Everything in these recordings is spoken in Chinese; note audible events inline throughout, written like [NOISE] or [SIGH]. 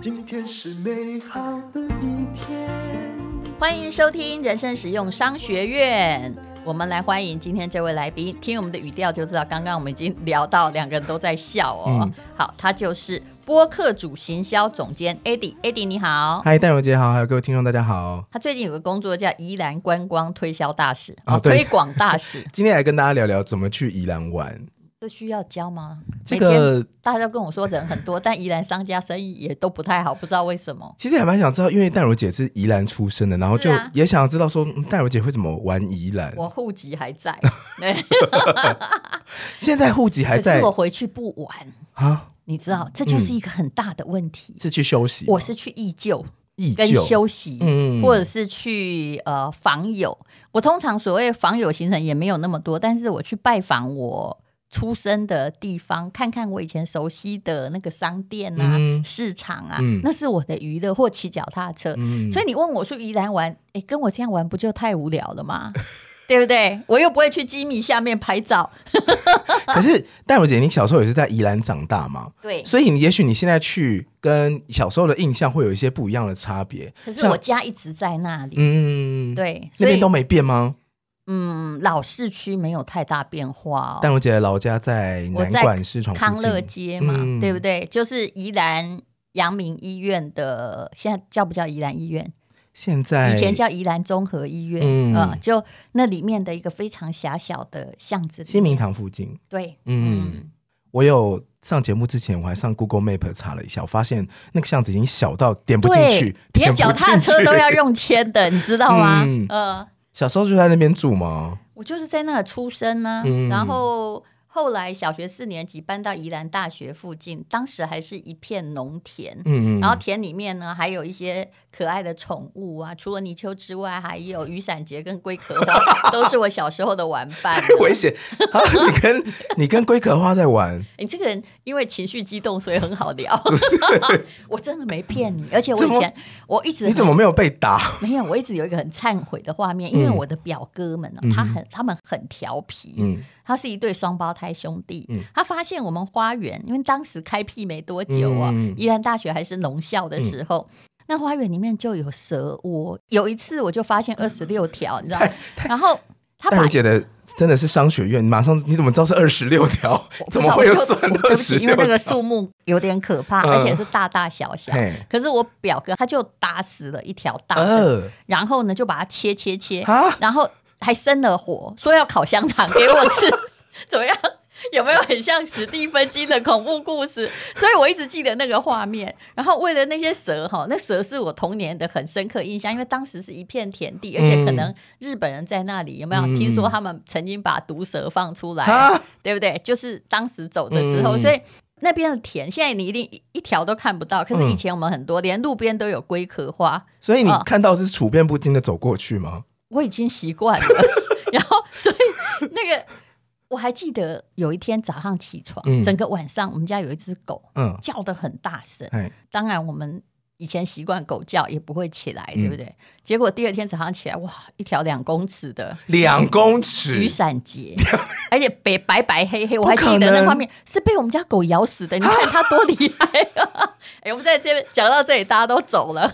今天是美好的一天。欢迎收听人生实用商学院。我们来欢迎今天这位来宾，听我们的语调就知道，刚刚我们已经聊到两个人都在笑哦。嗯、好，他就是播客主行销总监 Eddie，Eddie 你好。嗨，戴荣杰好，还有各位听众大家好。他最近有个工作叫宜兰观光推销大使啊，哦、推广大使。[LAUGHS] 今天来跟大家聊聊怎么去宜兰玩。这需要教吗？这个大家跟我说人很多，[LAUGHS] 但宜兰商家生意也都不太好，不知道为什么。其实还蛮想知道，因为戴如姐是宜兰出生的，然后就也想知道说戴如姐会怎么玩宜兰。我户籍还在，[LAUGHS] 现在户籍还在，可是我回去不玩啊？你知道，这就是一个很大的问题。是去休息？我是去义旧、忆旧跟休息，嗯，或者是去呃访友。我通常所谓访友行程也没有那么多，但是我去拜访我。出生的地方，看看我以前熟悉的那个商店啊、嗯、市场啊，嗯、那是我的娱乐或骑脚踏车。嗯、所以你问我说宜兰玩，哎，跟我这样玩不就太无聊了吗？[LAUGHS] 对不对？我又不会去基米下面拍照。[LAUGHS] 可是戴茹姐，你小时候也是在宜兰长大嘛？对，所以你也许你现在去跟小时候的印象会有一些不一样的差别。可是我家一直在那里，嗯，对，那边都没变吗？嗯，老市区没有太大变化哦。但我姐的老家在南管市场康乐街嘛，嗯、对不对？就是宜兰阳明医院的，现在叫不叫宜兰医院？现在以前叫宜兰综合医院，嗯、呃，就那里面的一个非常狭小的巷子，新民堂附近。对，嗯，嗯我有上节目之前，我还上 Google Map 查了一下，我发现那个巷子已经小到点不进去，连脚踏车都要用牵的，你知道吗？[LAUGHS] 嗯。呃小时候就在那边住吗？我就是在那里出生呢、啊，嗯、然后。后来小学四年级搬到宜兰大学附近，当时还是一片农田，嗯嗯，然后田里面呢还有一些可爱的宠物啊，除了泥鳅之外，还有雨伞节跟龟壳花，都是我小时候的玩伴。[LAUGHS] 危险！[LAUGHS] 你跟你跟龟壳花在玩？你这个人因为情绪激动，所以很好聊。[LAUGHS] 我真的没骗你，而且我以前我一直你怎么没有被打？没有，我一直有一个很忏悔的画面，因为我的表哥们呢，他很他们很调皮，嗯。他是一对双胞胎兄弟，嗯、他发现我们花园，因为当时开辟没多久啊，嗯、宜兰大学还是农校的时候，嗯、那花园里面就有蛇窝。有一次我就发现二十六条，你知道吗？然后他把姐的真的是商学院，马上你怎么知道是二十六条？[LAUGHS] 怎么会有算二十六条？因为那个数目有点可怕，嗯、而且是大大小小。嘿可是我表哥他就打死了一条大的，呃、然后呢就把它切切切，然后。还生了火，说要烤香肠给我吃，[LAUGHS] 怎么样？有没有很像史蒂芬金的恐怖故事？所以我一直记得那个画面。然后为了那些蛇哈，那蛇是我童年的很深刻印象，因为当时是一片田地，而且可能日本人在那里有没有？听说他们曾经把毒蛇放出来，嗯、对不对？就是当时走的时候，嗯、所以那边的田现在你一定一条都看不到。可是以前我们很多，连路边都有龟壳花。所以你看到是处变不惊的走过去吗？我已经习惯了，[LAUGHS] 然后所以那个我还记得有一天早上起床，嗯、整个晚上我们家有一只狗，嗯、叫的很大声。嘿当然我们以前习惯狗叫也不会起来，嗯、对不对？结果第二天早上起来，哇，一条两公尺的两公尺雨伞节，[LAUGHS] 而且白白白黑黑，我还记得那画面是被我们家狗咬死的。你 [LAUGHS] 看它多厉害啊！哎，我们在这边讲到这里，大家都走了，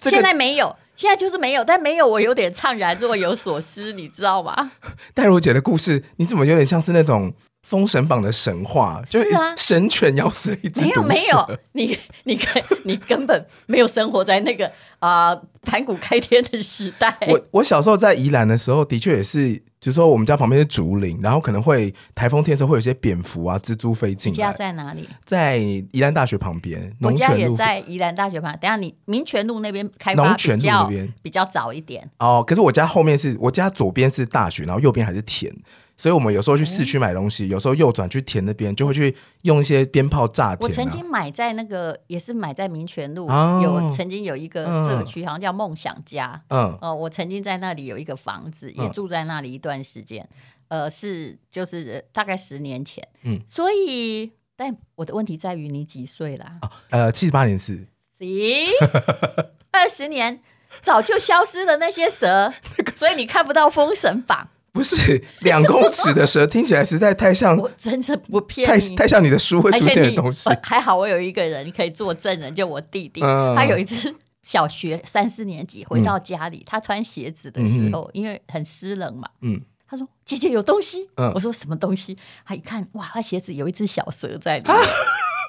这个、现在没有。现在就是没有，但没有我有点怅然若有所思，你知道吗？[LAUGHS] 戴茹姐的故事，你怎么有点像是那种《封神榜》的神话就？是啊，神犬咬死了一只。没有没有，你你根 [LAUGHS] 你根本没有生活在那个啊盘古开天的时代。我我小时候在宜兰的时候，的确也是。就是说，我们家旁边是竹林，然后可能会台风天的时候会有些蝙蝠啊、蜘蛛飞进来。家在哪里？在宜兰大学旁边。我家也在宜兰大学旁边。等下你民权路那边开发比较比较早一点。哦，可是我家后面是我家左边是大学，然后右边还是田。所以我们有时候去市区买东西，嗯、有时候右转去田那边，就会去用一些鞭炮炸田、啊。我曾经买在那个，也是买在民权路，哦、有曾经有一个社区，嗯、好像叫梦想家。嗯，哦、呃，我曾经在那里有一个房子，也住在那里一段时间。嗯、呃，是就是大概十年前。嗯，所以，但我的问题在于你几岁啦？哦、呃，七十八年是。行，二十年早就消失了那些蛇，[LAUGHS] 所以你看不到封神榜。不是两公尺的蛇，听起来实在太像，[LAUGHS] 我真的不骗你，太太像你的书会出现的东西。还，还好我有一个人可以作证人，就我弟弟，嗯、他有一次小学 [LAUGHS] 三四年级回到家里，嗯、他穿鞋子的时候，嗯、因为很湿冷嘛，嗯，他说姐姐有东西，嗯、我说什么东西？他一看，哇，他鞋子有一只小蛇在里面。啊 [LAUGHS]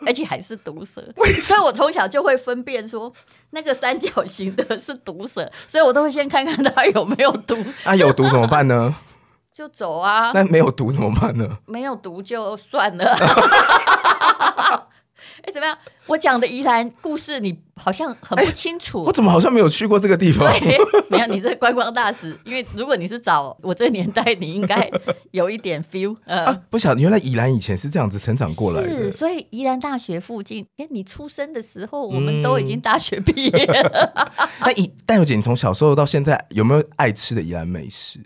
而且还是毒蛇，所以我从小就会分辨说那个三角形的是毒蛇，所以我都会先看看它有没有毒。那、啊、有毒怎么办呢？就走啊。那没有毒怎么办呢？没有毒就算了。[LAUGHS] 哎，怎么样？我讲的宜兰故事，你好像很不清楚。我怎么好像没有去过这个地方？对，没有，你是观光大使。因为如果你是找我这个年代，你应该有一点 feel。[LAUGHS] 呃，啊、不晓得原来宜兰以前是这样子成长过来的。是，所以宜兰大学附近，哎，你出生的时候，我们都已经大学毕业了。嗯、[LAUGHS] 那宜淡如姐，你从小时候到现在，有没有爱吃的宜兰美食？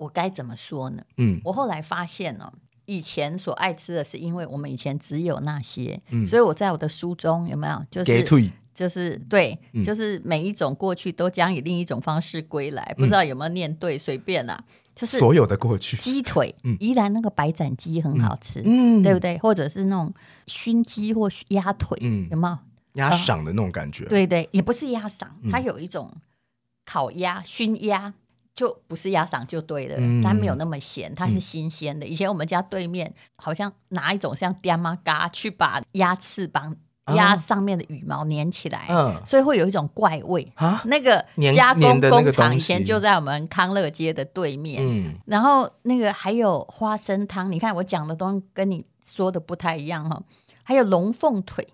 我该怎么说呢？嗯，我后来发现呢。以前所爱吃的是，因为我们以前只有那些，嗯、所以我在我的书中有没有就是退就是对，嗯、就是每一种过去都将以另一种方式归来，嗯、不知道有没有念对？随便啦，就是所有的过去鸡腿，嗯、宜兰那个白斩鸡很好吃，嗯，对不对？或者是那种熏鸡或鸭腿，嗯、有没有鸭嗓的那种感觉？对对，也不是鸭嗓，它有一种烤鸭、熏鸭。就不是鸭嗓就对了，嗯、它没有那么咸，它是新鲜的。嗯、以前我们家对面好像拿一种像爹妈嘎去把鸭翅膀、鸭上面的羽毛粘起来，嗯、所以会有一种怪味。啊、那个加工工厂以前就在我们康乐街的对面。嗯、然后那个还有花生汤，你看我讲的东西跟你说的不太一样哈。还有龙凤腿，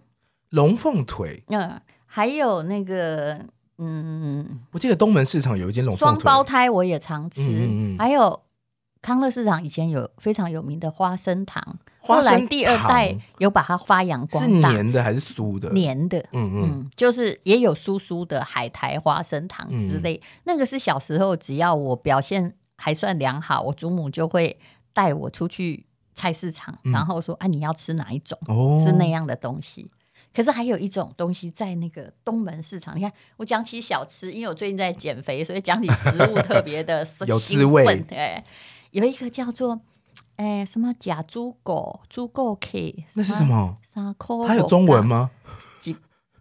龙凤腿，嗯，还有那个。嗯，我记得东门市场有一间龙凤双胞胎，我也常吃。嗯嗯、还有康乐市场以前有非常有名的花生糖，后来第二代有把它发扬光大。是黏的还是酥的？黏的，嗯嗯，嗯，就是也有酥酥的海苔花生糖之类。嗯、那个是小时候，只要我表现还算良好，我祖母就会带我出去菜市场，嗯、然后说：“啊，你要吃哪一种？哦、是那样的东西。”可是还有一种东西在那个东门市场，你看我讲起小吃，因为我最近在减肥，所以讲起食物特别的 [LAUGHS] 有滋味。对，有一个叫做哎什么假猪狗猪狗 K，那是什么？啥口？它有中文吗？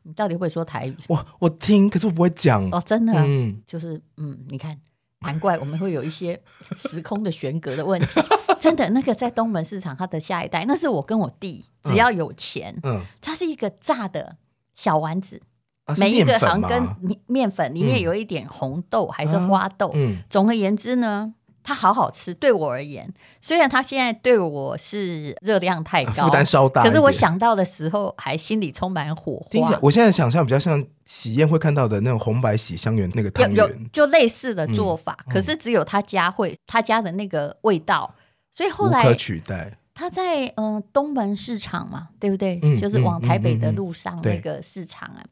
你到底会说台语？我我听，可是我不会讲哦。真的，嗯，就是嗯，你看。难怪我们会有一些时空的悬隔的问题。[LAUGHS] 真的，那个在东门市场，它的下一代，那是我跟我弟，只要有钱，嗯，它是一个炸的小丸子，每一个好像跟面粉里面有一点红豆还是花豆，嗯，总而言之呢。它好好吃，对我而言，虽然它现在对我是热量太高，负担稍大，可是我想到的时候还心里充满火花。我现在想象比较像喜宴会看到的那种红白喜香圆那个汤圆，就类似的做法，嗯、可是只有他家会他家的那个味道，所以后来无可取代。他在嗯、呃、东门市场嘛，对不对？嗯、就是往台北的路上那个市场啊。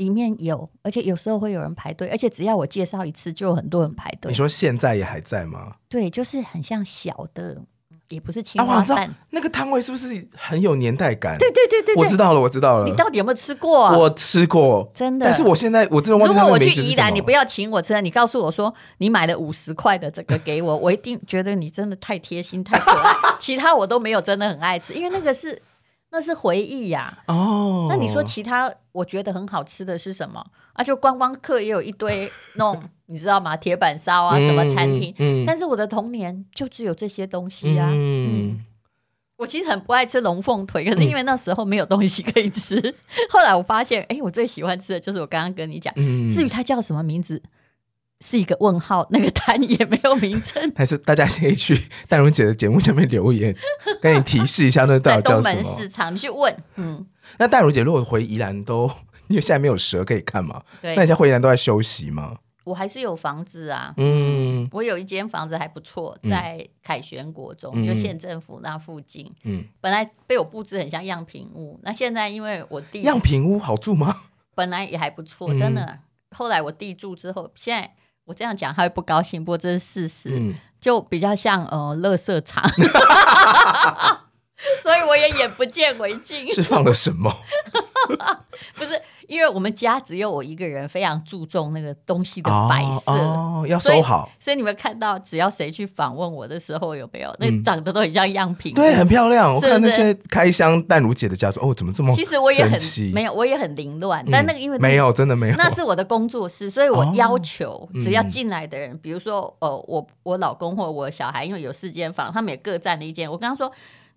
里面有，而且有时候会有人排队，而且只要我介绍一次，就有很多人排队。你说现在也还在吗？对，就是很像小的，也不是青花蛋。那个摊位是不是很有年代感？对对对对，我知道了，我知道了。你到底有没有吃过？我吃过，真的。但是我现在我真的忘记。如果我去宜兰，你不要请我吃，你告诉我说你买了五十块的这个给我，我一定觉得你真的太贴心、太可爱。[LAUGHS] 其他我都没有真的很爱吃，因为那个是。那是回忆呀、啊。哦，那你说其他我觉得很好吃的是什么啊？就观光客也有一堆 [LAUGHS] 那种，你知道吗？铁板烧啊，什么餐厅。嗯嗯、但是我的童年就只有这些东西啊。嗯，嗯，我其实很不爱吃龙凤腿，可是因为那时候没有东西可以吃。嗯、[LAUGHS] 后来我发现，哎、欸，我最喜欢吃的就是我刚刚跟你讲。嗯、至于它叫什么名字？是一个问号，那个摊也没有名称。还是大家可以去 [LAUGHS] 淡如姐的节目下面留言，[LAUGHS] 跟你提示一下那到底叫什么？东门市场，你去问。嗯，那戴茹姐如果回宜兰都，[LAUGHS] 因为现在没有蛇可以看嘛，对那你现在回宜兰都在休息吗？我还是有房子啊，嗯，我有一间房子还不错，在凯旋国中，嗯、就县政府那附近。嗯，本来被我布置很像样品屋，那现在因为我弟样品屋好住吗？本来也还不错，真的。嗯、后来我弟住之后，现在。我这样讲他会不高兴，不过这是事实，嗯、就比较像呃，垃圾场，[LAUGHS] 所以我也眼不见为净。是放了什么？[LAUGHS] 不是因为我们家只有我一个人非常注重那个东西的摆设，哦，要收好。所以你们看到，只要谁去访问我的时候，有没有那长得都很像样品？对，很漂亮。我看那些开箱淡如姐的家族，哦，怎么这么？其实我也很没有，我也很凌乱。但那个因为没有，真的没有。那是我的工作室，所以我要求只要进来的人，比如说呃，我我老公或我小孩，因为有四间房，他们也各占了一间。我跟他说。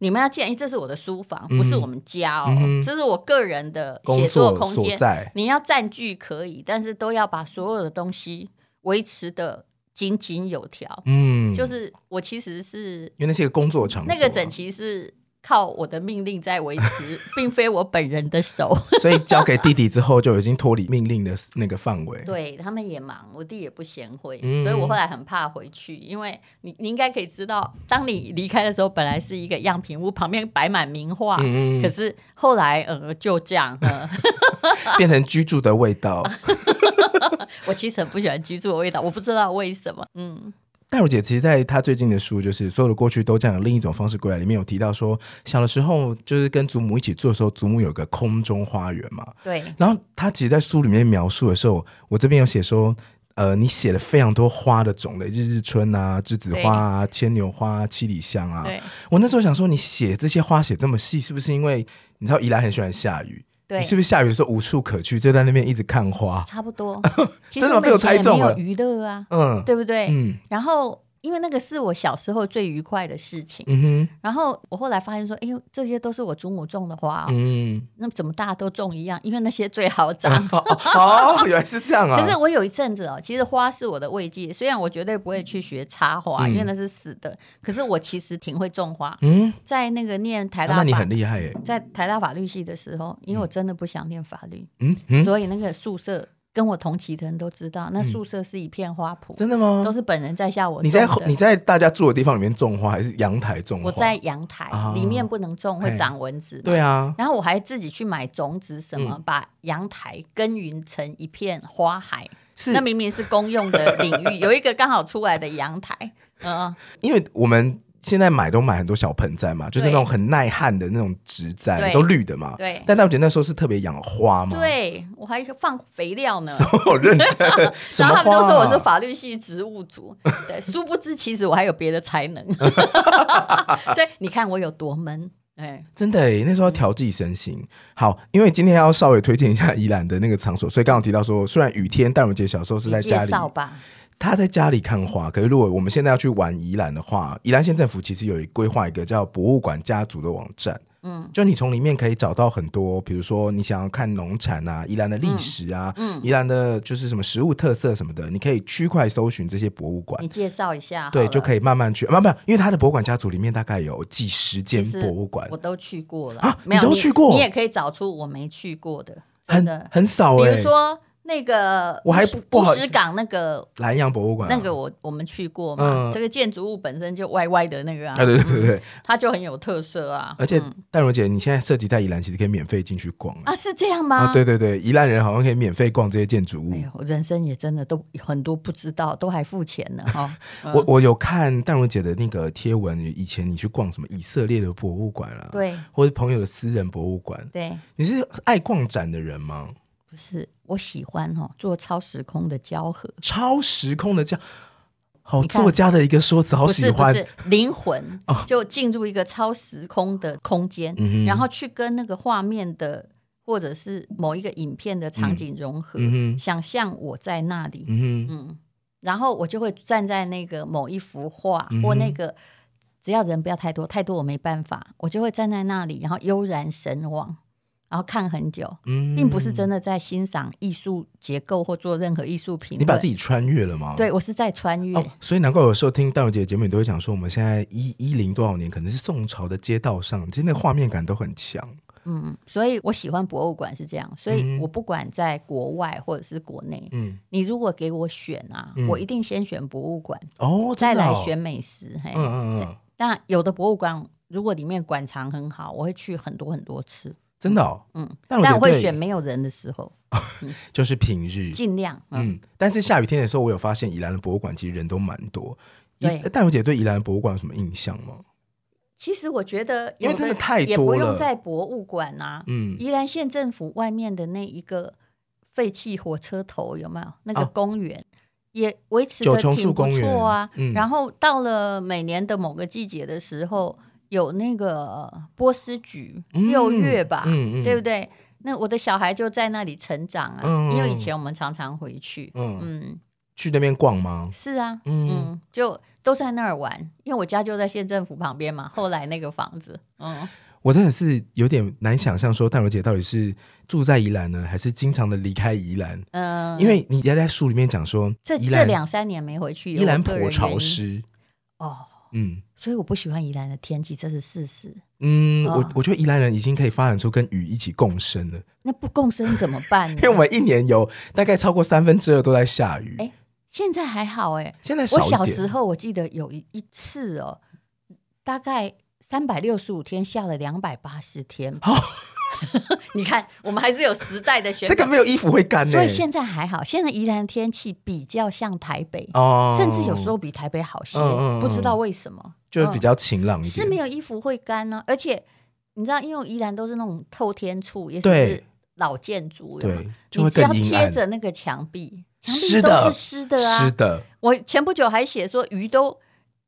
你们要建议，这是我的书房，不是我们家哦，嗯、这是我个人的写作空间。你要占据可以，但是都要把所有的东西维持的井井有条。嗯，就是我其实是因为那是一个工作场所，那个整齐是。靠我的命令在维持，[LAUGHS] 并非我本人的手。[LAUGHS] 所以交给弟弟之后，就已经脱离命令的那个范围。对，他们也忙，我弟也不贤惠，嗯、所以我后来很怕回去，因为你你应该可以知道，当你离开的时候，本来是一个样品屋，旁边摆满名画，嗯、可是后来呃就这样，[LAUGHS] 变成居住的味道。我其实很不喜欢居住的味道，我不知道为什么，嗯。淡如姐其实，在她最近的书，就是所有的过去都这样，另一种方式归来，里面有提到说，小的时候就是跟祖母一起住的时候，祖母有个空中花园嘛。对。然后她其实，在书里面描述的时候，我这边有写说，呃，你写了非常多花的种类，日日春啊、栀子花啊、牵牛花、七里香啊。对。我那时候想说，你写这些花写这么细，是不是因为你知道宜兰很喜欢下雨？对你是不是下雨的时候无处可去，就在那边一直看花？差不多，[LAUGHS] 真的没有猜中了。娱乐啊，嗯，对不对？嗯，然后。因为那个是我小时候最愉快的事情，嗯哼。然后我后来发现说，哎呦，这些都是我祖母种的花，嗯。那怎么大家都种一样？因为那些最好长。[LAUGHS] 哦，原来是这样啊！[LAUGHS] 可是我有一阵子哦，其实花是我的慰藉。虽然我绝对不会去学插花，因为那是死的。可是我其实挺会种花。嗯，在那个念台大，那你很厉害耶。在台大法律系的时候，因为我真的不想念法律，嗯，所以那个宿舍。跟我同期的人都知道，那宿舍是一片花圃。真的吗？都是本人在下我。你在你在大家住的地方里面种花，还是阳台种花？我在阳台，里面不能种，会长蚊子。对啊。然后我还自己去买种子，什么把阳台耕耘成一片花海。是。那明明是公用的领域，有一个刚好出来的阳台。嗯。因为我们。现在买都买很多小盆栽嘛，就是那种很耐旱的那种植栽，都绿的嘛。对。但大姐那时候是特别养花嘛。对，我还放肥料呢。我 [LAUGHS] 认真。[LAUGHS] 然后他们都说我是法律系植物组，[LAUGHS] 对，殊不知其实我还有别的才能。所以你看我有多闷，哎，真的哎，那时候要调剂身心。好，因为今天要稍微推荐一下宜兰的那个场所，所以刚刚提到说，虽然雨天，淡如姐小时候是在家里。他在家里看花，可是如果我们现在要去玩宜兰的话，宜兰县政府其实有一规划一个叫博物馆家族的网站，嗯，就你从里面可以找到很多，比如说你想要看农产啊，宜兰的历史啊，嗯，宜兰的就是什么食物特色什么的，你可以区块搜寻这些博物馆。你介绍一下，对，就可以慢慢去，慢慢，因为他的博物馆家族里面大概有几十间博物馆，我都去过了。啊，没有，你都去过，你也可以找出我没去过的，很很少，比如说。那个我还不不石港那个南洋博物馆，那个我我们去过嘛。这个建筑物本身就歪歪的那个啊，对对对对，它就很有特色啊。而且淡如姐，你现在涉及在宜兰，其实可以免费进去逛啊？是这样吗？对对对，宜兰人好像可以免费逛这些建筑物。哎我人生也真的都很多不知道，都还付钱呢哈。[LAUGHS] 我我有看淡如姐的那个贴文，以前你去逛什么以色列的博物馆啊？对，或者朋友的私人博物馆？对，你是爱逛展的人吗？不是，我喜欢哦，做超时空的交合。超时空的交，好作家的一个说辞，好喜欢。灵魂 [LAUGHS] 就进入一个超时空的空间，哦、然后去跟那个画面的或者是某一个影片的场景融合，嗯、想象我在那里，嗯，嗯，然后我就会站在那个某一幅画、嗯、或那个，只要人不要太多，太多我没办法，我就会站在那里，然后悠然神往。然后看很久，嗯，并不是真的在欣赏艺术结构或做任何艺术品。你把自己穿越了吗？对，我是在穿越。哦，所以难怪有时候听淡如姐的节目，你都会讲说，我们现在一一零多少年，可能是宋朝的街道上，其实那个画面感都很强。嗯，所以我喜欢博物馆是这样，所以我不管在国外或者是国内，嗯，你如果给我选啊，嗯，我一定先选博物馆哦，再来选美食。嘿，嗯嗯嗯。但有的博物馆如果里面馆藏很好，我会去很多很多次。真的，哦，嗯，但我会选没有人的时候，[LAUGHS] 就是平日，尽量，嗯。但是下雨天的时候，我有发现宜兰的博物馆其实人都蛮多。对，淡如姐对宜兰的博物馆有什么印象吗？其实我觉得，因为真的太多了，也不用在博物馆啊。嗯，宜兰县政府外面的那一个废弃火车头有没有？那个公园、啊、也维持的挺不错啊。嗯、然后到了每年的某个季节的时候，有那个波斯菊，六月吧，嗯嗯、对不对？那我的小孩就在那里成长啊，嗯、因为以前我们常常回去，嗯，嗯去那边逛吗？是啊，嗯，嗯，就都在那儿玩，因为我家就在县政府旁边嘛。后来那个房子，嗯，我真的是有点难想象，说淡如姐到底是住在宜兰呢，还是经常的离开宜兰？嗯，因为你也在书里面讲说，这这两三年没回去，宜兰颇潮湿，哦，嗯。所以我不喜欢宜兰的天气，这是事实。嗯，哦、我我觉得宜兰人已经可以发展出跟雨一起共生了。那不共生怎么办呢？[LAUGHS] 因为我们一年有大概超过三分之二都在下雨。哎，现在还好哎，现在我小时候我记得有一一次哦，大概三百六十五天下了两百八十天。哦 [LAUGHS] 你看，我们还是有时代的选择。这个没有衣服会干，所以现在还好。现在宜兰天气比较像台北，哦，甚至有时候比台北好些，不知道为什么，就比较晴朗一点。是没有衣服会干呢，而且你知道，因为宜兰都是那种透天处，也是老建筑，对，你只要贴着那个墙壁，墙壁都是湿的啊。湿的。我前不久还写说鱼都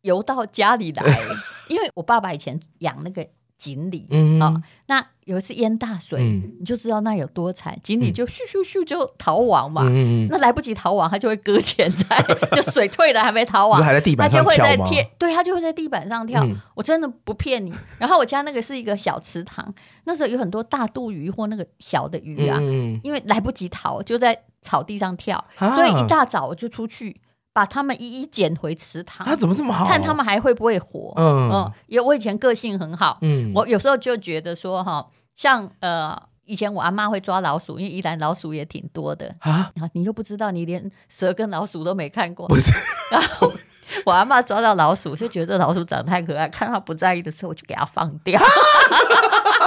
游到家里来，[LAUGHS] 因为我爸爸以前养那个。锦鲤，嗯、哦，那有一次淹大水，嗯、你就知道那有多惨。锦鲤就咻咻咻就逃亡嘛，嗯、那来不及逃亡，它就会搁浅在，[LAUGHS] 就水退了还没逃亡，它就会在天，对，它就会在地板上跳。嗯、我真的不骗你。然后我家那个是一个小池塘，那时候有很多大肚鱼或那个小的鱼啊，嗯、因为来不及逃，就在草地上跳，啊、所以一大早我就出去。把他们一一捡回池塘，他怎么这么好？看他们还会不会活？嗯嗯，因为我以前个性很好，嗯，我有时候就觉得说哈，像呃，以前我阿妈会抓老鼠，因为宜兰老鼠也挺多的啊。然后你又不知道，你连蛇跟老鼠都没看过，不是？然后 [LAUGHS] 我阿妈抓到老鼠，就觉得这老鼠长得太可爱，看它不在意的时候，我就给它放掉。[LAUGHS] [LAUGHS]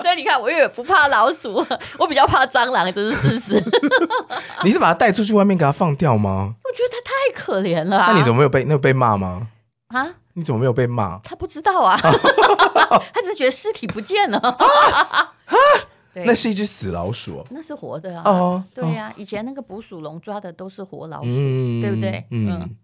所以你看，我也不怕老鼠，我比较怕蟑螂，这是事实。[LAUGHS] 你是把它带出去外面给它放掉吗？我觉得它太可怜了。那你怎么没有被那被骂吗？啊？你怎么没有被骂？他不知道啊，[LAUGHS] 他只是觉得尸体不见了。[LAUGHS] 啊？那是一只死老鼠。那是活的啊。对呀，以前那个捕鼠笼抓的都是活老鼠，对不对？嗯。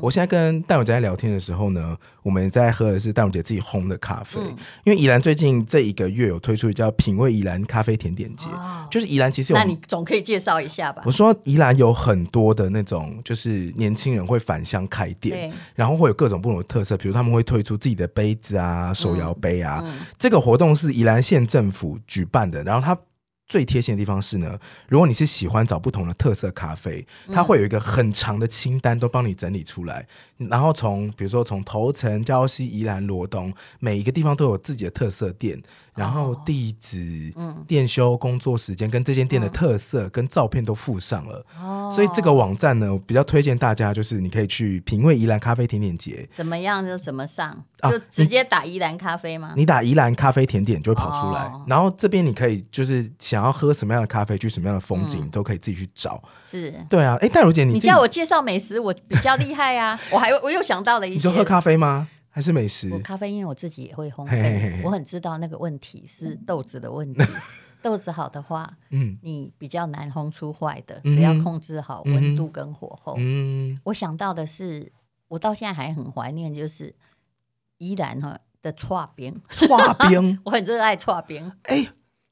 我现在跟淡如姐在聊天的时候呢，我们在喝的是淡如姐自己烘的咖啡。嗯、因为宜兰最近这一个月有推出叫“品味宜兰咖啡甜点节”，哦、就是宜兰其实有，那你总可以介绍一下吧？我说宜兰有很多的那种，就是年轻人会返乡开店，然后会有各种不同的特色，比如他们会推出自己的杯子啊、手摇杯啊。这个活动是宜兰县政府举办的，然后他。最贴心的地方是呢，如果你是喜欢找不同的特色咖啡，它会有一个很长的清单，都帮你整理出来。然后从比如说从头城、礁溪、宜兰、罗东，每一个地方都有自己的特色店。然后地址、嗯，店休工作时间跟这间店的特色跟照片都附上了，哦，所以这个网站呢，我比较推荐大家，就是你可以去品味宜兰咖啡甜点节，怎么样就怎么上，就直接打宜兰咖啡吗？你打宜兰咖啡甜点就会跑出来，然后这边你可以就是想要喝什么样的咖啡，去什么样的风景都可以自己去找，是，对啊，哎，淡如姐，你你叫我介绍美食，我比较厉害啊，[LAUGHS] 我还我又想到了一些，你就喝咖啡吗？还是美食？我咖啡，因为我自己也会烘焙，嘿嘿嘿，我很知道那个问题是豆子的问题。[LAUGHS] 豆子好的话，嗯，你比较难烘出坏的，只要控制好温度跟火候。嗯，我想到的是，我到现在还很怀念，就是依然哈的剉冰，剉冰，[LAUGHS] 我很热爱剉冰。哎，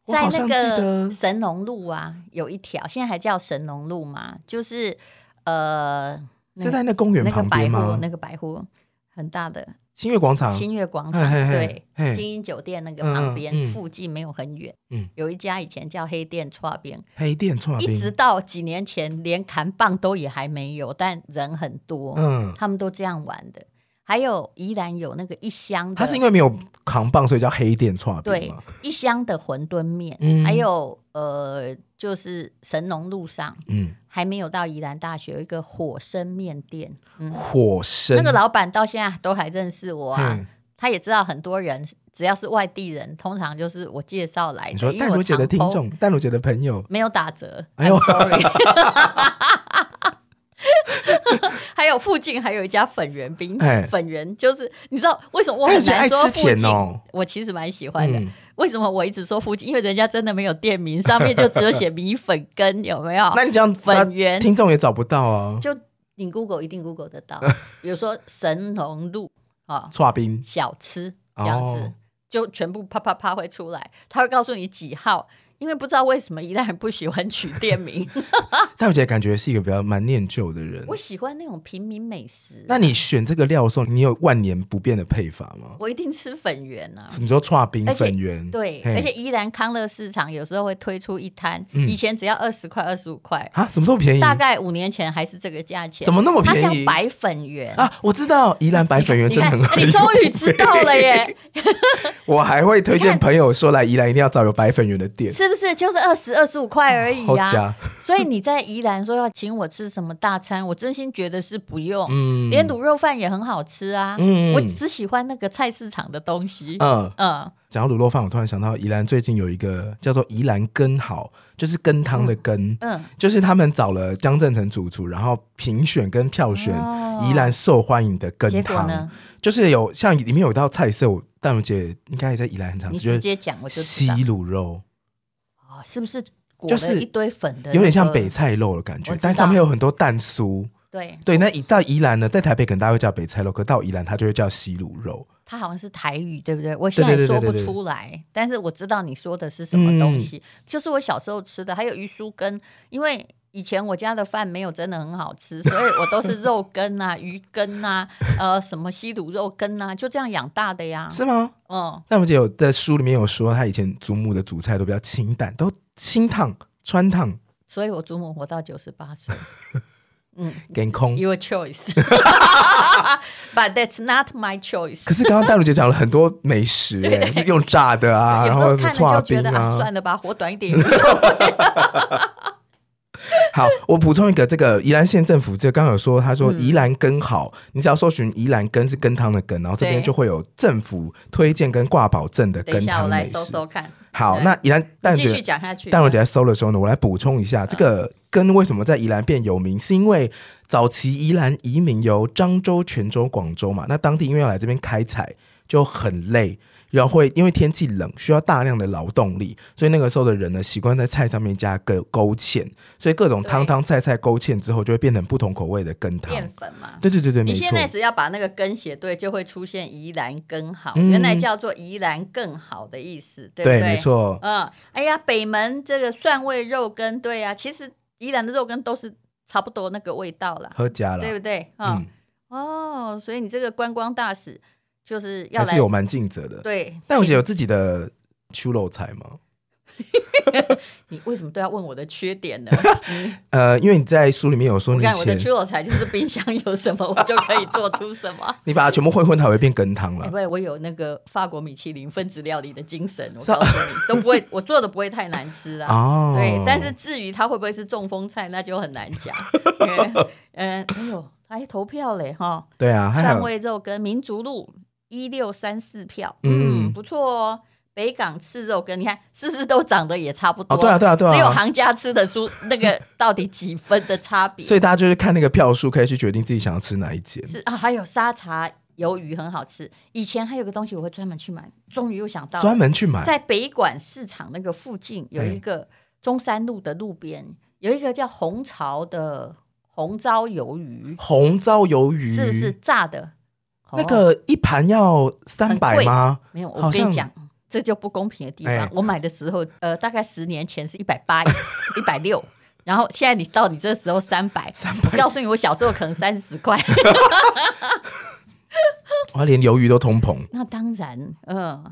在那个神农路啊，有一条，现在还叫神农路嘛，就是呃，是在那公园旁边吗？那个百货很大的。新月广场，新月广场嘿嘿嘿对，金鹰酒店那个旁边、嗯嗯、附近没有很远，嗯、有一家以前叫黑店串边，黑店串边，一直到几年前连扛棒都也还没有，但人很多，嗯，他们都这样玩的。还有宜兰有那个一箱的，它是因为没有扛棒，所以叫黑店剉冰。对，一箱的馄饨面，嗯、还有呃。就是神农路上，嗯，还没有到宜兰大学有一个火生面店，嗯，火生那个老板到现在都还认识我啊，嗯、他也知道很多人只要是外地人，通常就是我介绍来的。你说淡如姐的听众，淡如姐的朋友没有打折，哎呦，sorry。[LAUGHS] 还还有附近还有一家粉圆冰，粉圆就是你知道为什么我很难说附近？我其实蛮喜欢的。为什么我一直说附近？因为人家真的没有店名，上面就只有写米粉羹，有没有？[LAUGHS] 那你这样粉圆听众也找不到啊。就你 Google 一定 Google 得到，[LAUGHS] 比如说神农路啊，串冰小吃这样子，就全部啪啪啪会出来，他会告诉你几号。因为不知道为什么宜兰人不喜欢取店名，但我觉得感觉是一个比较蛮念旧的人。我喜欢那种平民美食。那你选这个料的时候，你有万年不变的配法吗？我一定吃粉圆啊！你说串冰粉圆，对，而且宜兰康乐市场有时候会推出一摊，以前只要二十块、二十五块啊，怎么这么便宜？大概五年前还是这个价钱，怎么那么便宜？它叫白粉圆啊！我知道宜兰白粉圆真的很好，你终于知道了耶！[LAUGHS] 我还会推荐朋友说，来宜兰一定要找有白粉圆的店，是不是？就是二十。二十五块而已呀，所以你在宜兰说要请我吃什么大餐，我真心觉得是不用。嗯，连卤肉饭也很好吃啊。嗯，我只喜欢那个菜市场的东西。嗯嗯，讲到卤肉饭，我突然想到宜兰最近有一个叫做宜兰羹好，就是羹汤的羹。嗯，就是他们找了江振成主厨，然后评选跟票选宜兰受欢迎的羹汤。就是有像里面有一道菜色，我淡如姐应该也在宜兰很常吃，直接讲我就西卤肉。是不是裹了一堆粉的、那个，有点像北菜肉的感觉，但上面有很多蛋酥。对对，那一到宜兰呢，在台北可能大家会叫北菜肉，可到宜兰它就会叫西卤肉。它好像是台语，对不对？我现在说不出来，但是我知道你说的是什么东西，嗯、就是我小时候吃的，还有鱼酥跟。因为以前我家的饭没有真的很好吃，所以我都是肉羹啊、[LAUGHS] 鱼羹啊、呃什么西卤肉羹啊，就这样养大的呀。是吗？嗯。那我姐有在书里面有说，她以前祖母的主菜都比较清淡，都清烫、川烫。所以我祖母活到九十八岁。[LAUGHS] 嗯，健康。Your choice，but [LAUGHS] that's not my choice。可是刚刚戴茹姐讲了很多美食，哎，用炸的啊，然后看了就觉得啊，算了吧，活短一点。[LAUGHS] 好，我补充一个，这个宜兰县政府这刚刚有说，他说宜兰根好，你只要搜寻宜兰根是羹汤的根，然后这边就会有政府推荐跟挂保证的羹汤美食。搜搜看。好，那宜兰淡如姐，淡如姐在搜的时候呢，我来补充一下，这个根为什么在宜兰变有名，是因为早期宜兰移民由漳州、泉州、广州嘛，那当地因为要来这边开采，就很累。然后会因为天气冷，需要大量的劳动力，所以那个时候的人呢，习惯在菜上面加个勾芡，所以各种汤汤菜菜勾芡之后，就会变成不同口味的羹汤。淀粉嘛，对对对对，你现在只要把那个羹写对，就会出现宜兰羹好，嗯、原来叫做宜兰更好的意思，对不对？对，没错。嗯，哎呀，北门这个蒜味肉羹，对呀、啊，其实宜兰的肉羹都是差不多那个味道啦，合家了，对不对？嗯，哦，所以你这个观光大使。就是要来，还是有蛮尽责的。对，但我觉得有自己的手路菜吗？[LAUGHS] 你为什么都要问我的缺点呢？[LAUGHS] 呃，因为你在书里面有说你，你看我的手路菜就是冰箱有什么，我就可以做出什么。[LAUGHS] 你把它全部混混，它会变羹汤了。因为我有那个法国米其林分子料理的精神，我告诉你都不会，我做的不会太难吃啊。哦，对，但是至于它会不会是中风菜，那就很难讲。嗯，哎呦，还投票嘞哈！对啊，蒜味肉跟民族路。一六三四票，嗯，不错哦。北港刺肉羹，你看是不是都长得也差不多？对啊，对啊，对啊。只有行家吃的出，那个到底几分的差别？所以大家就是看那个票数，可以去决定自己想要吃哪一间。是啊，还有沙茶鱿鱼很好吃。以前还有个东西我会专门去买，终于又想到专门去买，在北馆市场那个附近有一个中山路的路边有一个叫红潮的红糟鱿鱼，红糟鱿鱼是不是炸的？那个一盘要三百吗？没有，我跟你讲，这就不公平的地方。欸、我买的时候，呃，大概十年前是一百八、一 [LAUGHS] 百六，然后现在你到你这时候三百，三百，告诉你，我小时候可能三十块。[LAUGHS] 我连鱿鱼都通膨。[LAUGHS] 那当然，嗯、呃，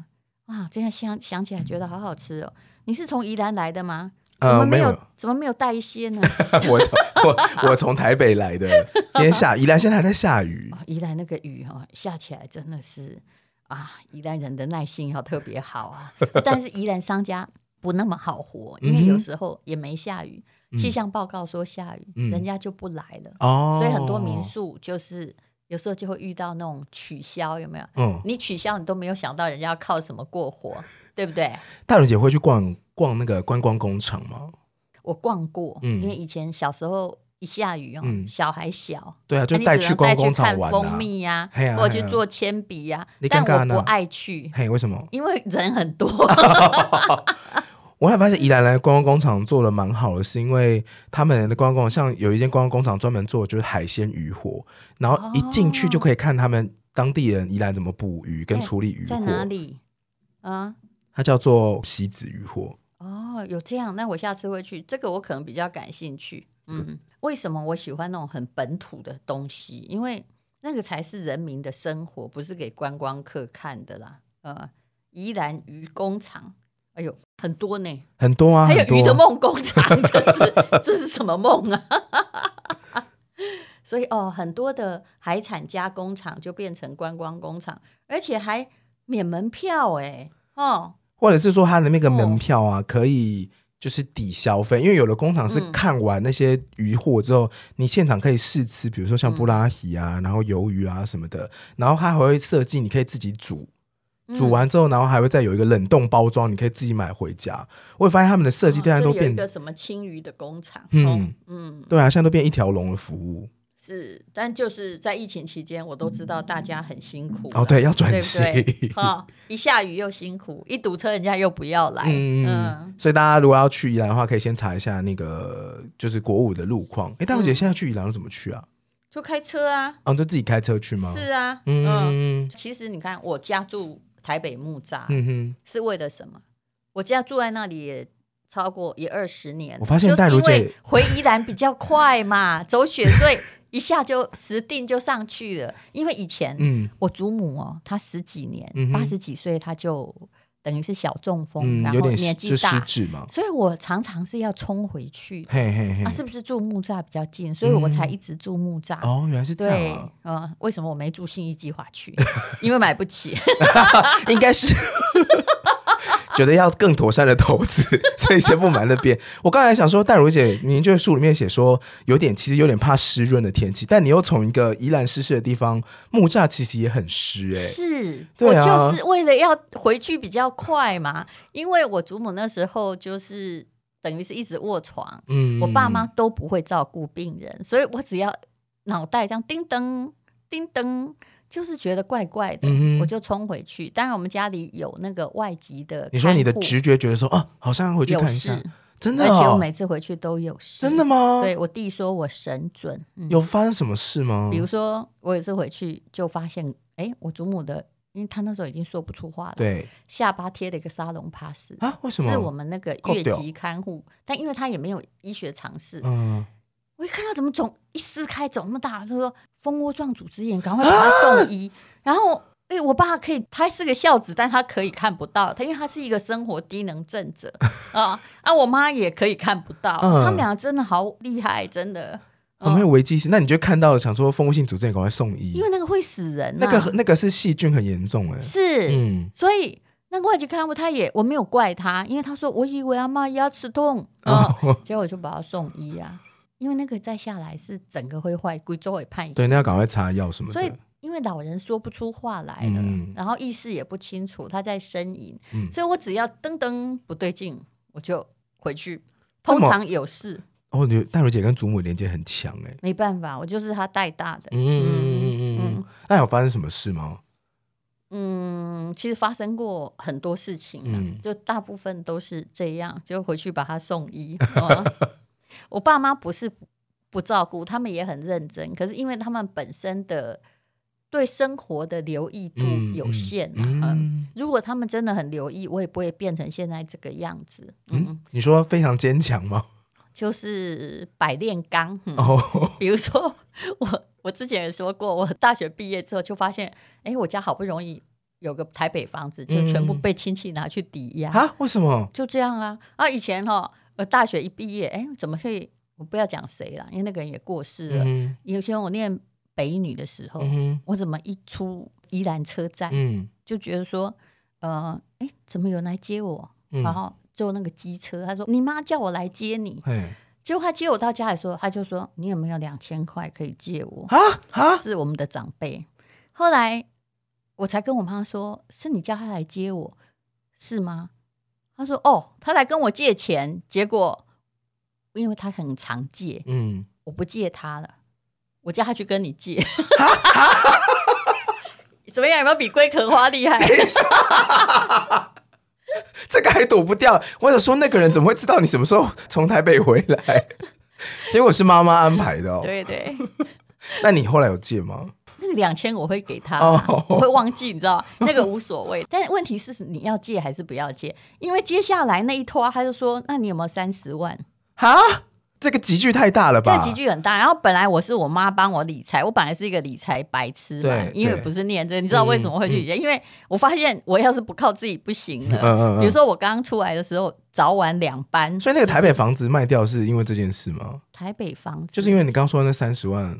哇，这样想想起来觉得好好吃哦。你是从宜兰来的吗？怎么没有？呃、怎么没有带一些呢？[LAUGHS] 我我我从台北来的，[LAUGHS] 今天下宜兰现在还在下雨。哦、宜兰那个雨哈、哦、下起来真的是啊，宜兰人的耐心要特别好啊。[LAUGHS] 但是宜兰商家不那么好活，因为有时候也没下雨，嗯、气象报告说下雨，嗯、人家就不来了。哦，所以很多民宿就是有时候就会遇到那种取消，有没有？嗯，你取消你都没有想到人家要靠什么过活，对不对？[LAUGHS] 大伦姐会去逛。逛那个观光工厂吗？我逛过，嗯，因为以前小时候一下雨哦，小孩小，对啊，就带去观光工厂玩蜂蜜呀，或者去做铅笔呀。但我不爱去，嘿，为什么？因为人很多。[LAUGHS] [LAUGHS] 我还发现宜兰来观光工厂做的蛮好的，是因为他们的观光工厂像有一间观光工厂专门做就是海鲜渔获，然后一进去就可以看他们当地人宜兰怎么捕鱼跟处理渔获。在哪里？啊，它叫做西子渔获。哦，有这样，那我下次会去。这个我可能比较感兴趣。嗯，为什么我喜欢那种很本土的东西？因为那个才是人民的生活，不是给观光客看的啦。呃，宜兰鱼工厂，哎呦，很多呢，很多啊，还有鱼的梦工厂，[LAUGHS] 这是这是什么梦啊？[LAUGHS] 所以哦，很多的海产加工厂就变成观光工厂，而且还免门票哎，哦。或者是说它的那个门票啊，可以就是抵消费，因为有的工厂是看完那些鱼货之后，你现场可以试吃，比如说像布拉提啊，然后鱿鱼啊什么的，然后他还会设计你可以自己煮，煮完之后，然后还会再有一个冷冻包装，你可以自己买回家。我也发现他们的设计，现在都变一个什么青鱼的工厂，嗯嗯，对啊，现在都变一条龙的服务。是，但就是在疫情期间，我都知道大家很辛苦哦。对，要转型。哦，一下雨又辛苦，一堵车人家又不要来。嗯，嗯，所以大家如果要去宜兰的话，可以先查一下那个就是国五的路况。哎，大如姐现在去宜兰怎么去啊？就开车啊。哦，就自己开车去吗？是啊。嗯，嗯，其实你看，我家住台北木栅，嗯哼，是为了什么？我家住在那里也超过也二十年。我发现戴如姐回宜兰比较快嘛，[LAUGHS] 走雪隧。一下就时定就上去了，因为以前，嗯，我祖母哦，她十几年，八十几岁，她就等于是小中风，然后年纪大，所以我常常是要冲回去。嘿嘿嘿，啊，是不是住木栅比较近？所以我才一直住木栅。哦，原来是这样。嗯，为什么我没住信义计划区？因为买不起。[LAUGHS] 应该是。[LAUGHS] 觉得要更妥善的投资，[LAUGHS] 所以先不买那边。我刚才想说，戴如姐，您这书里面写说有点，其实有点怕湿润的天气，但你又从一个宜兰湿湿的地方，木栅其实也很湿哎、欸。是，对啊，我就是为了要回去比较快嘛，因为我祖母那时候就是等于是一直卧床，嗯，我爸妈都不会照顾病人，所以我只要脑袋这样叮噔叮噔。就是觉得怪怪的，嗯、我就冲回去。当然，我们家里有那个外籍的。你说你的直觉觉得说，哦，好像要回去看一下，真的、哦。而且我每次回去都有事。真的吗？对，我弟说我神准。嗯、有发生什么事吗？比如说，我有一次回去就发现，哎，我祖母的，因为她那时候已经说不出话了，对，下巴贴了一个沙龙帕斯啊？为什么？是我们那个越级看护，但因为他也没有医学常识，嗯。我一看到怎么肿，一撕开肿那么大，他说蜂窝状组织炎，赶快把他送医。啊、然后，哎，我爸可以，他是个孝子，但他可以看不到他，因为他是一个生活低能症者啊。啊，我妈也可以看不到，嗯、他们俩真的好厉害，真的。我没有危机性，那你就看到想说蜂窝性组织炎，赶快送医，因为那个会死人、啊。那个那个是细菌很严重哎，是，嗯，所以那个外籍看护他也我没有怪他，因为他说我以为阿妈牙齿痛啊，哦、结果我就把他送医啊。因为那个再下来是整个会坏，贵州会判。对，那要赶快擦药什么的。所以，因为老人说不出话来了，嗯、然后意识也不清楚，他在呻吟，嗯、所以我只要噔噔不对劲，我就回去。通常有事哦，你戴如姐跟祖母连接很强哎，没办法，我就是她带大的。嗯嗯嗯嗯，那有发生什么事吗？嗯，其实发生过很多事情，嗯、就大部分都是这样，就回去把她送医。[LAUGHS] 我爸妈不是不照顾，他们也很认真。可是因为他们本身的对生活的留意度有限啊，嗯，嗯，如果他们真的很留意，我也不会变成现在这个样子。嗯，嗯，你说非常坚强吗？[LAUGHS] 就是百炼钢。嗯、哦，比如说我，我之前也说过，我大学毕业之后就发现，哎，我家好不容易有个台北房子，就全部被亲戚拿去抵押啊？为什么？就这样啊？啊，以前哈。我大学一毕业，哎，怎么会？我不要讲谁了，因为那个人也过世了。嗯、以前我念北女的时候，嗯、我怎么一出宜兰车站，嗯、就觉得说，呃，哎，怎么有人来接我？嗯、然后坐那个机车，他说：“你妈叫我来接你。嘿”结果他接我到家里说，他就说：“你有没有两千块可以借我？”啊、是我们的长辈。后来我才跟我妈说：“是你叫他来接我，是吗？”他说：“哦，他来跟我借钱，结果因为他很常借，嗯，我不借他了，我叫他去跟你借。怎么样？有没有比龟壳花厉害？这个还躲不掉。我想说，那个人怎么会知道你什么时候从台北回来？[LAUGHS] 结果是妈妈安排的哦。对对。[LAUGHS] 那你后来有借吗？那个两千我会给他，oh. 我会忘记，你知道吗？那个无所谓。但是问题是，你要借还是不要借？因为接下来那一拖，他就说：“那你有没有三十万？”哈？这个集聚太大了吧？这级距很大。然后本来我是我妈帮我理财，我本来是一个理财白痴嘛，因为不是念这个，你知道为什么会去理财？嗯嗯、因为我发现我要是不靠自己不行了。嗯嗯嗯、比如说我刚刚出来的时候，早晚两班。所以那个台北房子卖掉是因为这件事吗？台北房子就是因为你刚刚说的那三十万。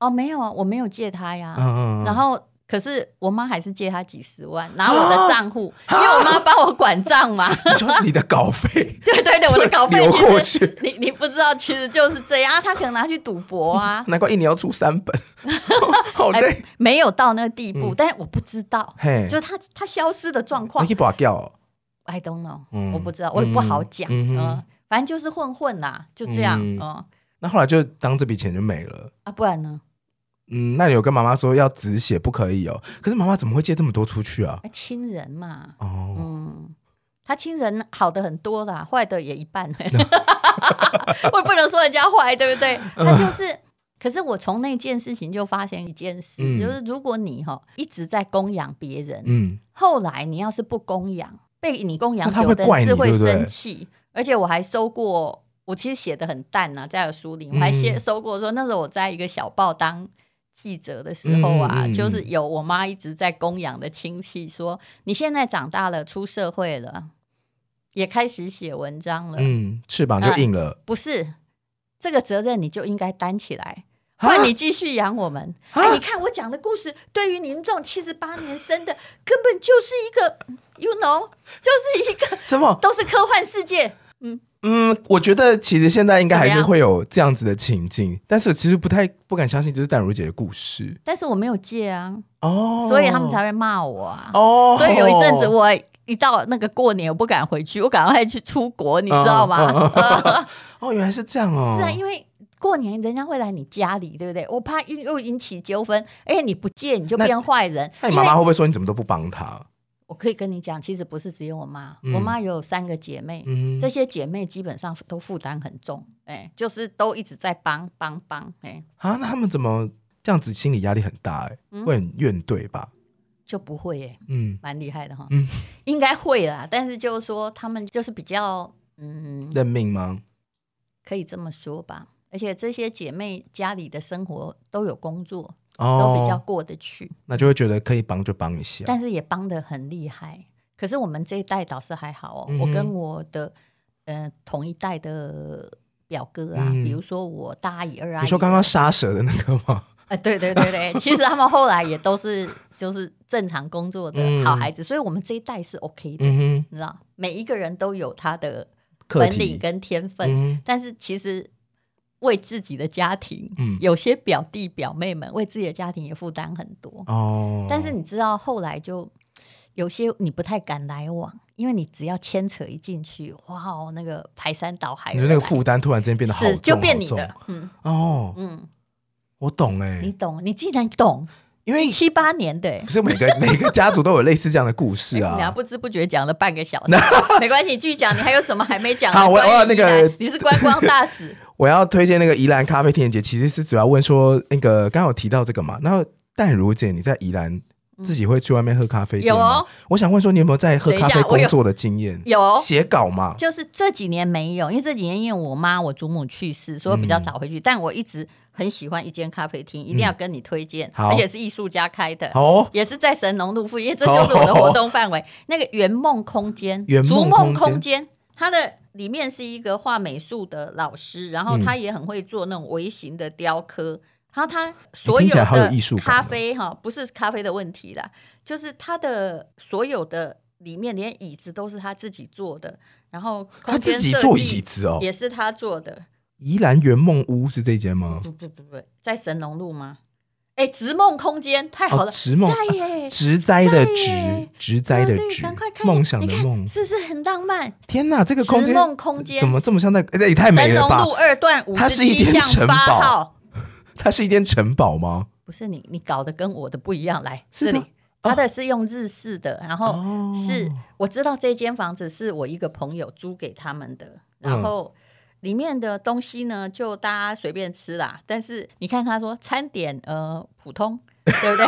哦，没有啊，我没有借他呀。嗯嗯嗯、然后。可是我妈还是借他几十万，拿我的账户，啊、因为我妈帮我管账嘛。你说你的稿费？[LAUGHS] 对对对，我的稿费流过去。你你不知道，其实就是这样。他可能拿去赌博啊。[LAUGHS] 难怪一年要出三本，[LAUGHS] 好累。没有到那个地步，嗯、但是我不知道，就是他他消失的状况。你把掉？I don't know，、嗯、我不知道，我也不好讲。嗯，嗯，嗯，反正就是混混啦、啊，就这样。嗯，嗯那后来就当这笔钱就没了啊，不然呢？嗯，那你有跟妈妈说要止血不可以哦？可是妈妈怎么会借这么多出去啊？亲人嘛，哦，嗯，他亲人好的很多啦，坏的也一半。[LAUGHS] 我也不能说人家坏，对不对？[LAUGHS] 他就是，可是我从那件事情就发现一件事，嗯、就是如果你哈一直在供养别人，嗯，后来你要是不供养，被你供养久的人是会生气，对对，而且我还收过，我其实写的很淡呐、啊，在书里我还写收过说，那时候我在一个小报当。记者的时候啊，嗯嗯、就是有我妈一直在供养的亲戚说：“你现在长大了，出社会了，也开始写文章了，嗯，翅膀就硬了。呃”不是这个责任，你就应该担起来，换你继续养我们。啊、哎，你看我讲的故事，对于您这种七十八年生的，根本就是一个，you know，就是一个什么，都是科幻世界，嗯。嗯，我觉得其实现在应该还是会有这样子的情境，但是其实不太不敢相信这是淡如姐的故事。但是我没有借啊，哦，所以他们才会骂我啊。哦，所以有一阵子我一到那个过年，我不敢回去，我赶快去出国，你知道吗？[LAUGHS] 哦，原来是这样哦。是啊，因为过年人家会来你家里，对不对？我怕又又引起纠纷，而且你不借你就变坏人。那你妈妈会不会说你怎么都不帮她？我可以跟你讲，其实不是只有我妈，嗯、我妈有三个姐妹，嗯、这些姐妹基本上都负担很重，哎，就是都一直在帮帮帮，哎，啊，那他们怎么这样子，心理压力很大，哎、嗯，会很怨怼吧？就不会，哎，嗯，[LAUGHS] 蛮厉害的哈，嗯，[LAUGHS] 应该会啦，但是就是说他们就是比较，嗯，认命吗？可以这么说吧，而且这些姐妹家里的生活都有工作。都比较过得去，哦，那就会觉得可以帮就帮一下，但是也帮得很厉害。可是我们这一代倒是还好哦，嗯、我跟我的呃同一代的表哥啊，嗯、比如说我大阿姨、二阿姨，你说刚刚杀蛇的那个吗？哎、[LAUGHS] 呃，对对对对，[LAUGHS] 其实他们后来也都是就是正常工作的好孩子，嗯、所以我们这一代是 OK 的，嗯、你知道，每一个人都有他的本领跟天分，嗯、但是其实。为自己的家庭，嗯，有些表弟表妹们为自己的家庭也负担很多哦。但是你知道，后来就有些你不太敢来往，因为你只要牵扯一进去，哇哦，那个排山倒海，你说那个负担突然之间变得好重，就变你的，嗯，哦，嗯，我懂哎，你懂，你既然懂。因为七八年的，不是每个每个家族都有类似这样的故事啊。[LAUGHS] 你还不知不觉讲了半个小时，[LAUGHS] 没关系，你继续讲。你还有什么还没讲？好，我我要那个，你是观光大使。我要推荐那个宜兰咖啡甜点节，其实是主要问说，那个刚好提到这个嘛。然后淡如姐，你在宜兰自己会去外面喝咖啡？有哦。我想问说，你有没有在喝咖啡工作的经验？有写稿吗？就是这几年没有，因为这几年因为我妈我祖母去世，所以我比较少回去。但我一直。很喜欢一间咖啡厅，一定要跟你推荐，而且是艺术家开的，也是在神农路附近，因为这就是我的活动范围。那个圆梦空间，圆梦空间，它的里面是一个画美术的老师，然后他也很会做那种微型的雕刻。然后他所有的咖啡哈，不是咖啡的问题啦，就是他的所有的里面连椅子都是他自己做的，然后他自己做椅子哦，也是他做的。宜兰圆梦屋是这间吗？不不不不，在神农路吗？哎，植梦空间太好了，植梦在耶，植栽的植，植栽的植，赶快看梦想的梦，是不是很浪漫？天哪，这个空间，梦空间怎么这么像那？这也太美了吧！神农路二段五十七巷八号，[LAUGHS] 它是一间城堡吗？不是你，你搞得跟我的不一样。来这里，它的是用日式的，然后是我知道这间房子是我一个朋友租给他们的，然后。里面的东西呢，就大家随便吃啦。但是你看他说餐点呃普通，对不对？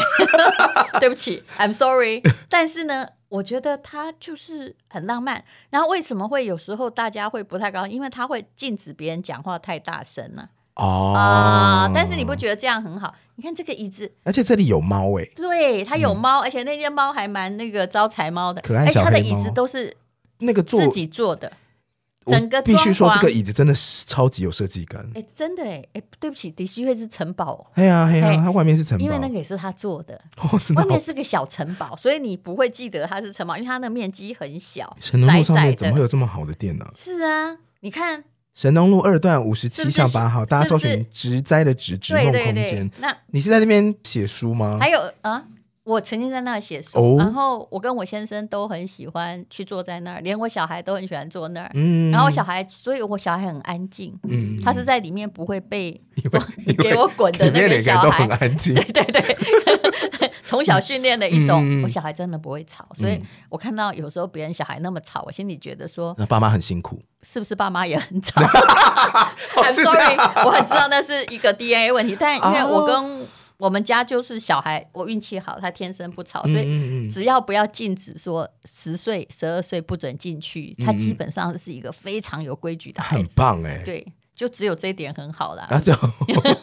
[LAUGHS] 对不起，I'm sorry。但是呢，我觉得他就是很浪漫。然后为什么会有时候大家会不太高兴？因为他会禁止别人讲话太大声了。哦啊、呃！但是你不觉得这样很好？你看这个椅子，而且这里有猫哎、欸。对，它有猫，嗯、而且那间猫还蛮那个招财猫的，可爱小黑猫。它的椅子都是那个自己做的。整个必须说，这个椅子真的是超级有设计感。哎，真的哎，哎，对不起，的确是城堡。哎呀，哎呀，它外面是城堡，因为那个也是他做的。[LAUGHS] 外面是个小城堡，所以你不会记得它是城堡，因为它那个面积很小。神农路上面怎么会有这么好的店呢？是啊，你看神农路二段五十七巷八号，大家搜寻“植栽”的“植”植梦空间。那你是在那边写书吗？还有啊。我曾经在那儿写书，oh. 然后我跟我先生都很喜欢去坐在那儿，连我小孩都很喜欢坐那儿。嗯，然后我小孩，所以我小孩很安静。嗯，他是在里面不会被 [LAUGHS] 你给我滚的那个小孩。很安静。对对对，[LAUGHS] 从小训练的一种，嗯、我小孩真的不会吵，所以我看到有时候别人小孩那么吵，我心里觉得说，那爸妈很辛苦，是不是？爸妈也很吵。[LAUGHS] I'm sorry，我很知道那是一个 DNA 问题，但因为我跟、oh. 我们家就是小孩，我运气好，他天生不吵，所以只要不要禁止说十岁、十二岁不准进去，他基本上是一个非常有规矩的孩子。很棒哎，对，就只有这一点很好啦。那就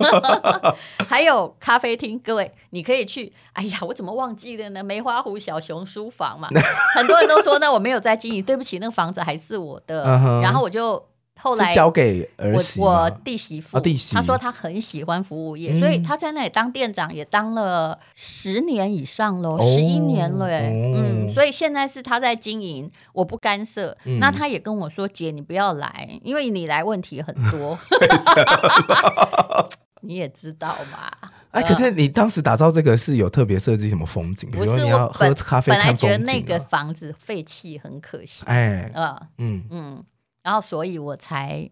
[LAUGHS] 还有咖啡厅，各位你可以去。哎呀，我怎么忘记了呢？梅花湖小熊书房嘛，[LAUGHS] 很多人都说呢，我没有在经营，对不起，那个房子还是我的，然后我就。后来交给儿媳我我弟媳妇，弟媳他说他很喜欢服务业，所以他在那里当店长也当了十年以上喽，十一年了，嗯，所以现在是他在经营，我不干涉。那他也跟我说：“姐，你不要来，因为你来问题很多。[LAUGHS] [LAUGHS] ”你也知道嘛？哎，可是你当时打造这个是有特别设计什么风景？比如说你要喝咖啡，本来觉得那个房子废弃很可惜，哎，嗯嗯。然后，所以我才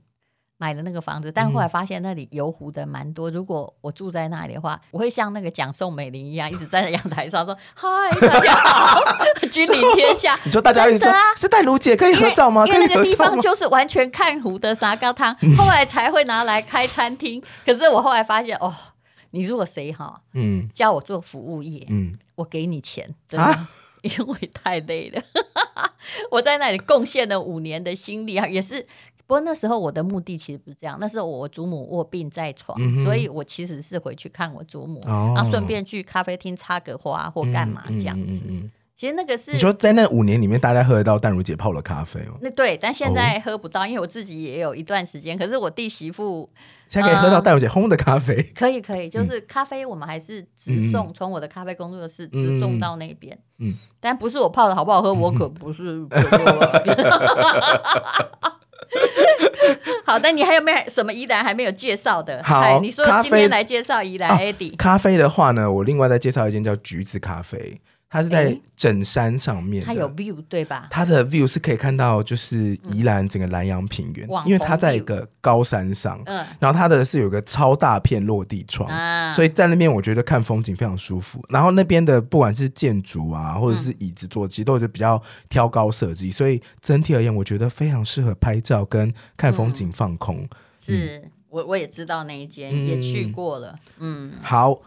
买了那个房子，但后来发现那里油壶的蛮多。如果我住在那里的话，我会像那个讲宋美龄一样，一直站在阳台上说：“ [LAUGHS] [LAUGHS] 嗨，大家好，[LAUGHS] 君临天下。”你说大家一直说：“是带卢姐可以合照吗？”因为那个地方就是完全看湖的沙高汤，后来才会拿来开餐厅。可是我后来发现，哦，你如果谁哈，嗯，叫我做服务业，嗯，我给你钱，真的。因为太累了，[LAUGHS] 我在那里贡献了五年的心力啊，也是。不过那时候我的目的其实不是这样，那时候我祖母卧病在床，嗯、所以我其实是回去看我祖母，哦、然后顺便去咖啡厅插个花或干嘛这样子。其实那个是你说在那五年里面，大家喝得到淡如姐泡的咖啡哦。那对，但现在喝不到，哦、因为我自己也有一段时间。可是我弟媳妇才可以喝到淡如姐烘的咖啡。嗯、可以可以，就是咖啡我们还是直送，从、嗯、我的咖啡工作室直送到那边。嗯，嗯但不是我泡的好不好喝，我可不是。[LAUGHS] [LAUGHS] 好，但你还有没有什么宜兰还没有介绍的？好，你说今天来介绍宜兰 Eddie、哦、咖啡的话呢，我另外再介绍一间叫橘子咖啡。它是在整山上面，它有 view 对吧？它的 view 是可以看到，就是宜兰整个南洋平原，因为它在一个高山上，嗯，然后它的是有个超大片落地窗，所以在那边我觉得看风景非常舒服。然后那边的不管是建筑啊，或者是椅子坐，其实都是比较挑高设计，所以整体而言，我觉得非常适合拍照跟看风景放空。是我我也知道那一间，也去过了，嗯。好，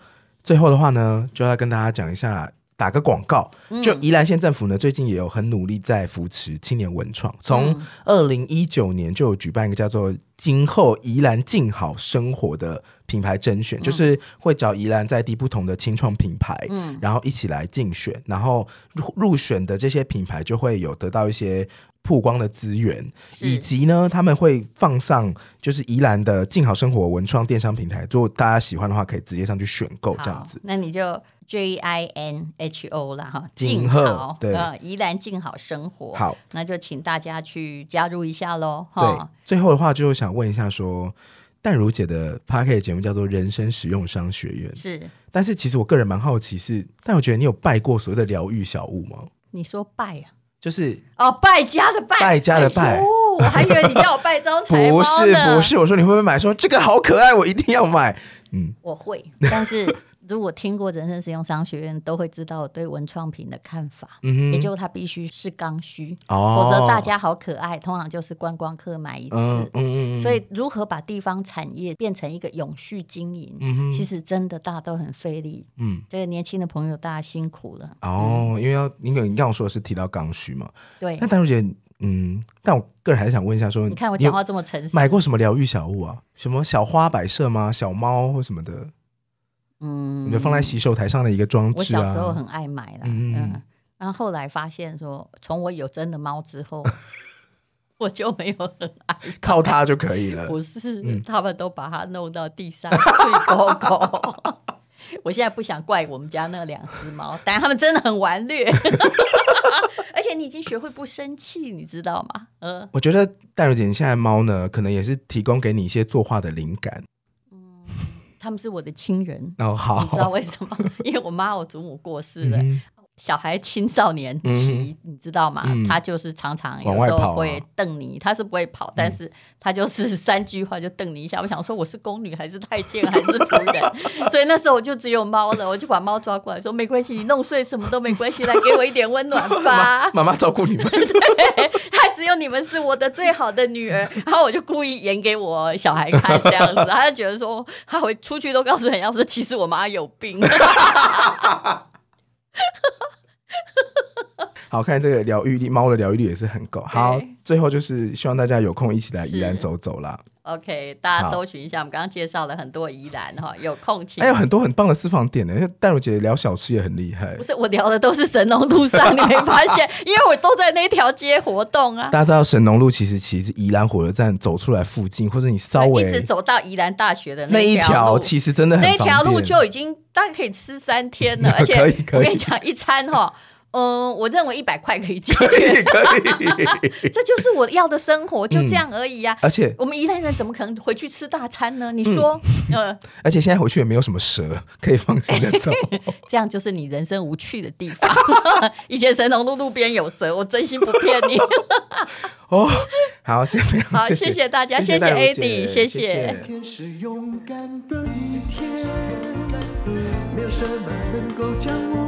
最后的话呢，就要跟大家讲一下。打个广告，就宜兰县政府呢，最近也有很努力在扶持青年文创。从二零一九年就有举办一个叫做“今后宜兰静好生活”的品牌甄选，就是会找宜兰在地不同的青创品牌，嗯然后一起来竞选，然后入入选的这些品牌就会有得到一些曝光的资源，以及呢，他们会放上就是宜兰的静好生活文创电商平台，如果大家喜欢的话，可以直接上去选购这样子。那你就。J I N H O 啦哈，静好，对，宜兰静好生活，好，那就请大家去加入一下喽。哈，最后的话就想问一下说，淡如姐的 Podcast 节目叫做《人生实用商学院》，是。但是其实我个人蛮好奇是，但我觉得你有拜过所谓的疗愈小物吗？你说拜啊？就是哦，败家的败，败家的败。哎、我还以为你叫我拜招财。[LAUGHS] 不是不是，我说你会不会买？说这个好可爱，我一定要买。嗯，我会，但是。如果听过人生实用商学院，都会知道我对文创品的看法。嗯，也就是它必须是刚需，哦，否则大家好可爱，通常就是观光客买一次。嗯嗯嗯，所以如何把地方产业变成一个永续经营，嗯，其实真的大家都很费力。嗯，这个年轻的朋友大家辛苦了。哦，因为要因为你刚刚说的是提到刚需嘛。对。那丹如姐，嗯，但我个人还是想问一下说，说你看我讲话这么诚实，买过什么疗愈小物啊？什么小花摆设吗？小猫或什么的？就放在洗手台上的一个装置啊。我小时候很爱买啦，嗯，嗯，然后后来发现说，从我有真的猫之后，[LAUGHS] 我就没有很爱，靠它就可以了。不是，嗯、他们都把它弄到地上睡狗狗。[LAUGHS] 我现在不想怪我们家那两只猫，但它们真的很顽劣。[LAUGHS] 而且你已经学会不生气，你知道吗？嗯，我觉得戴如姐现在猫呢，可能也是提供给你一些作画的灵感。他们是我的亲人，哦好，你知道为什么？[LAUGHS] 因为我妈我祖母过世了。嗯小孩青少年期，嗯、你知道吗？嗯、他就是常常有时候会瞪你，他是不会跑，嗯、但是他就是三句话就瞪你一下。我想说，我是宫女还是太监还是仆人？[LAUGHS] 所以那时候我就只有猫了，我就把猫抓过来说：“没关系，你弄碎什么都没关系，来给我一点温暖吧。”妈妈照顾你们，[LAUGHS] 对，还只有你们是我的最好的女儿。然后我就故意演给我小孩看，这样子，他就觉得说，他会出去都告诉人家说，其实我妈有病。[LAUGHS] [LAUGHS] 好看，这个疗愈力，猫的疗愈力也是很够。好，最后就是希望大家有空一起来宜兰走走啦。OK，大家搜寻一下，我们刚刚介绍了很多宜兰哈，有空请。还有很多很棒的私房店呢，淡如姐聊小吃也很厉害。不是，我聊的都是神农路上，你没发现？因为我都在那条街活动啊。大家知道神农路其实其实宜兰火车站走出来附近，或者你稍微一直走到宜兰大学的那一条，其实真的很那条路就已经大概可以吃三天了，[LAUGHS] 而且我跟你讲一餐哈。嗯，我认为一百块可以解决，可以，可以 [LAUGHS] 这就是我要的生活，就这样而已呀、啊。而且我们宜兰人怎么可能回去吃大餐呢？你说，嗯，呃、[LAUGHS] 而且现在回去也没有什么蛇，可以放心的走。[LAUGHS] 这样就是你人生无趣的地方。以前神农路路边有蛇，我真心不骗你。哦，好，谢谢，好，谢谢大家，谢谢 Eddie，谢谢。今天是勇敢的一天，没有什么能够将我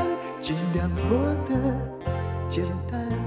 尽量活得简单。